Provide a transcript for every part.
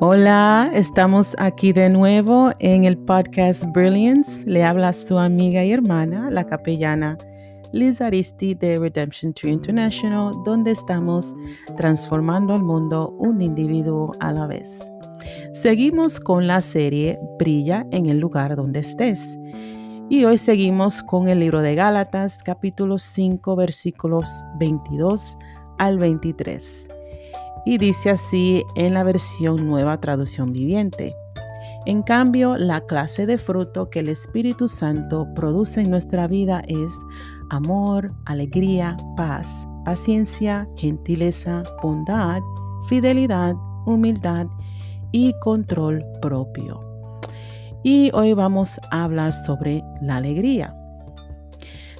Hola, estamos aquí de nuevo en el podcast Brilliance. Le habla su amiga y hermana, la capellana Liz Aristi de Redemption Tree International, donde estamos transformando al mundo un individuo a la vez. Seguimos con la serie Brilla en el lugar donde estés. Y hoy seguimos con el libro de Gálatas, capítulo 5, versículos 22 al 23 y dice así en la versión nueva traducción viviente. En cambio, la clase de fruto que el Espíritu Santo produce en nuestra vida es amor, alegría, paz, paciencia, gentileza, bondad, fidelidad, humildad y control propio. Y hoy vamos a hablar sobre la alegría.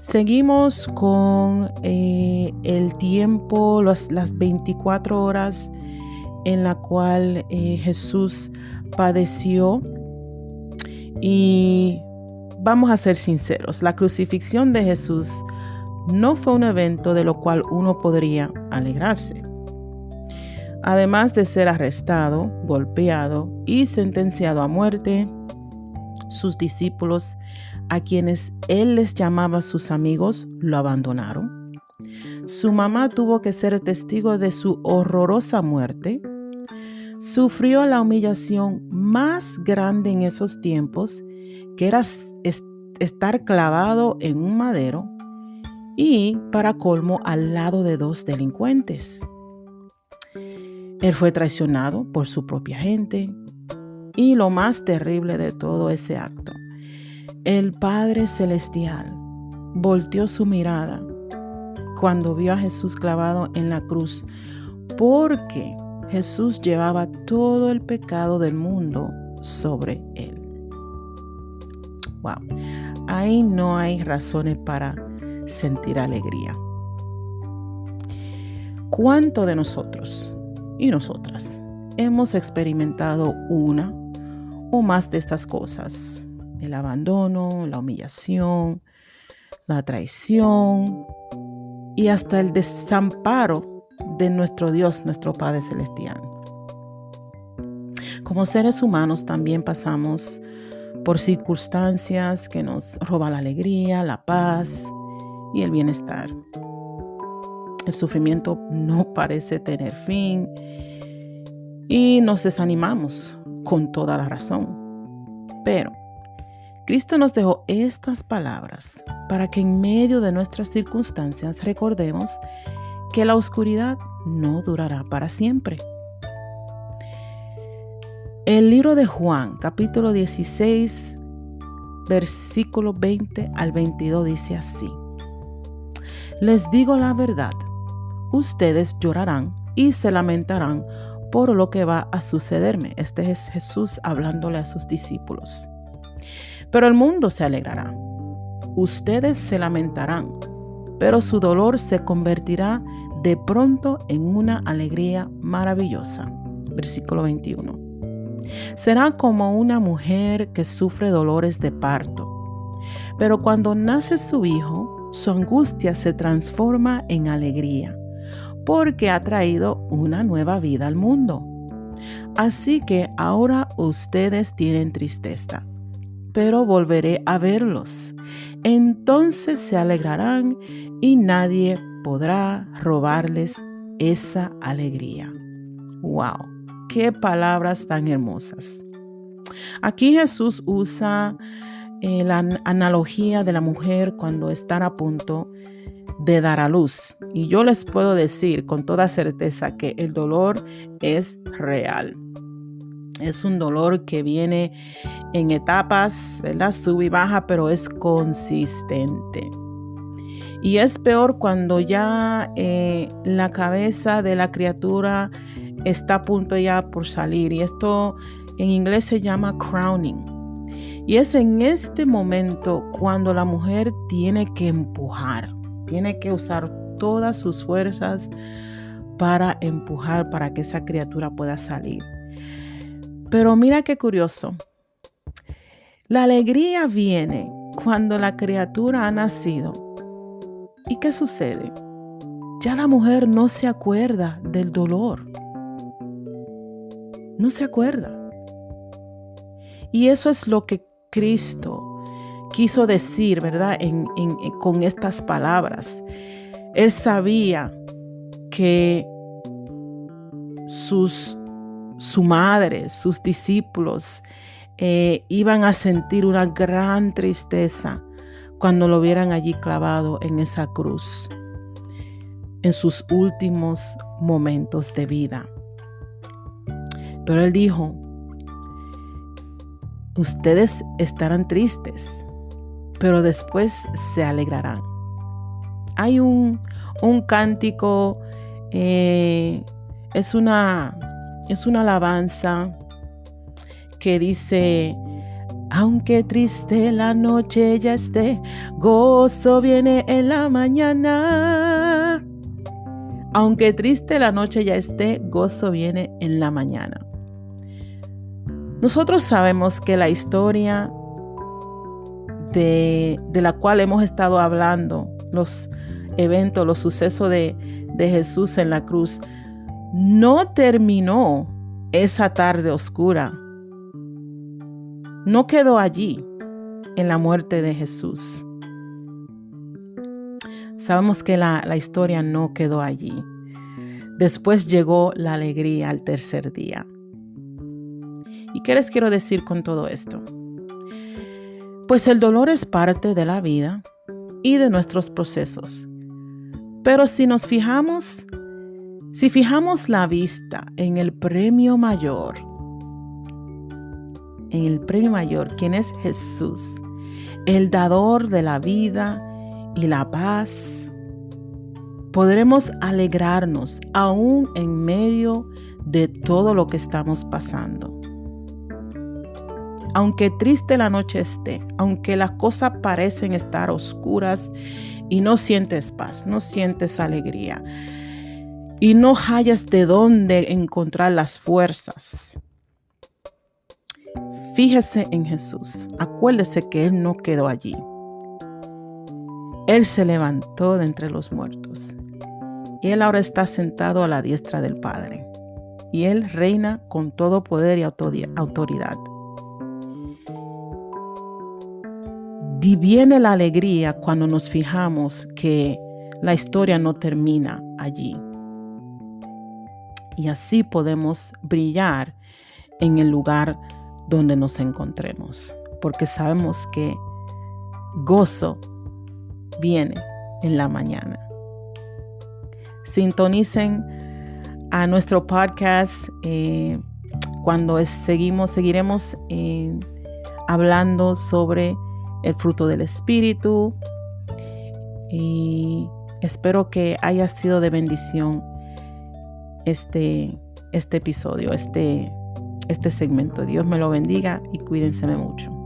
Seguimos con eh, el tiempo, las 24 horas en la cual eh, Jesús padeció. Y vamos a ser sinceros, la crucifixión de Jesús no fue un evento de lo cual uno podría alegrarse. Además de ser arrestado, golpeado y sentenciado a muerte, sus discípulos a quienes él les llamaba sus amigos lo abandonaron. Su mamá tuvo que ser testigo de su horrorosa muerte. Sufrió la humillación más grande en esos tiempos, que era estar clavado en un madero y, para colmo, al lado de dos delincuentes. Él fue traicionado por su propia gente y lo más terrible de todo ese acto el Padre Celestial volteó su mirada cuando vio a Jesús clavado en la cruz, porque Jesús llevaba todo el pecado del mundo sobre él. Wow, ahí no hay razones para sentir alegría. ¿Cuánto de nosotros y nosotras hemos experimentado una o más de estas cosas? El abandono, la humillación, la traición y hasta el desamparo de nuestro Dios, nuestro Padre Celestial. Como seres humanos también pasamos por circunstancias que nos roban la alegría, la paz y el bienestar. El sufrimiento no parece tener fin y nos desanimamos con toda la razón. Pero Cristo nos dejó estas palabras para que en medio de nuestras circunstancias recordemos que la oscuridad no durará para siempre. El libro de Juan, capítulo 16, versículo 20 al 22 dice así. Les digo la verdad, ustedes llorarán y se lamentarán por lo que va a sucederme. Este es Jesús hablándole a sus discípulos pero el mundo se alegrará. Ustedes se lamentarán, pero su dolor se convertirá de pronto en una alegría maravillosa. Versículo 21. Será como una mujer que sufre dolores de parto, pero cuando nace su hijo, su angustia se transforma en alegría, porque ha traído una nueva vida al mundo. Así que ahora ustedes tienen tristeza, pero volveré a verlos. Entonces se alegrarán y nadie podrá robarles esa alegría. ¡Wow! ¡Qué palabras tan hermosas! Aquí Jesús usa eh, la analogía de la mujer cuando están a punto de dar a luz. Y yo les puedo decir con toda certeza que el dolor es real. Es un dolor que viene en etapas, ¿verdad? Sube y baja, pero es consistente. Y es peor cuando ya eh, la cabeza de la criatura está a punto ya por salir. Y esto en inglés se llama crowning. Y es en este momento cuando la mujer tiene que empujar, tiene que usar todas sus fuerzas para empujar para que esa criatura pueda salir. Pero mira qué curioso. La alegría viene cuando la criatura ha nacido. ¿Y qué sucede? Ya la mujer no se acuerda del dolor. no se acuerda. Y eso es lo que Cristo quiso decir, ¿verdad? con estas palabras. Él sabía que sus, su madre, sus discípulos, eh, iban a sentir una gran tristeza cuando lo vieran allí clavado en esa cruz, en sus últimos momentos de vida. Pero él dijo, ustedes estarán tristes, pero después se alegrarán. Hay un, un cántico, eh, es, una, es una alabanza que dice, aunque triste la noche ya esté, gozo viene en la mañana. Aunque triste la noche ya esté, gozo viene en la mañana. Nosotros sabemos que la historia de, la cual hemos estado hablando, los eventos, los sucesos de, de Jesús en la cruz, no terminó esa tarde oscura. No quedó allí en la muerte de Jesús. Sabemos que la, la historia no quedó allí. Después llegó la alegría al tercer día. ¿Y qué les quiero decir con todo esto? Pues el dolor es parte de la vida y de nuestros procesos. Pero si nos fijamos, si fijamos la vista en el premio mayor, en el premio mayor, quien es Jesús, el dador de la vida y la paz, podremos alegrarnos aún en medio de todo lo que estamos pasando. Aunque triste la noche esté, aunque las cosas parecen estar oscuras y no sientes paz, no sientes alegría y no hallas de dónde encontrar las fuerzas. Fíjese en Jesús. Acuérdese que Él no quedó allí. Él se levantó de entre los muertos. Y Él ahora está sentado a la diestra del Padre. Y Él reina con todo poder y autoridad. viene la alegría cuando nos fijamos que la historia no termina allí. Y así podemos brillar en el lugar donde nos encontremos, porque sabemos que gozo viene en la mañana. Sintonicen a nuestro podcast eh, cuando seguimos, seguiremos eh, hablando sobre el fruto del Espíritu. Y espero que haya sido de bendición este, este episodio, este, este segmento. Dios me lo bendiga y cuídense mucho.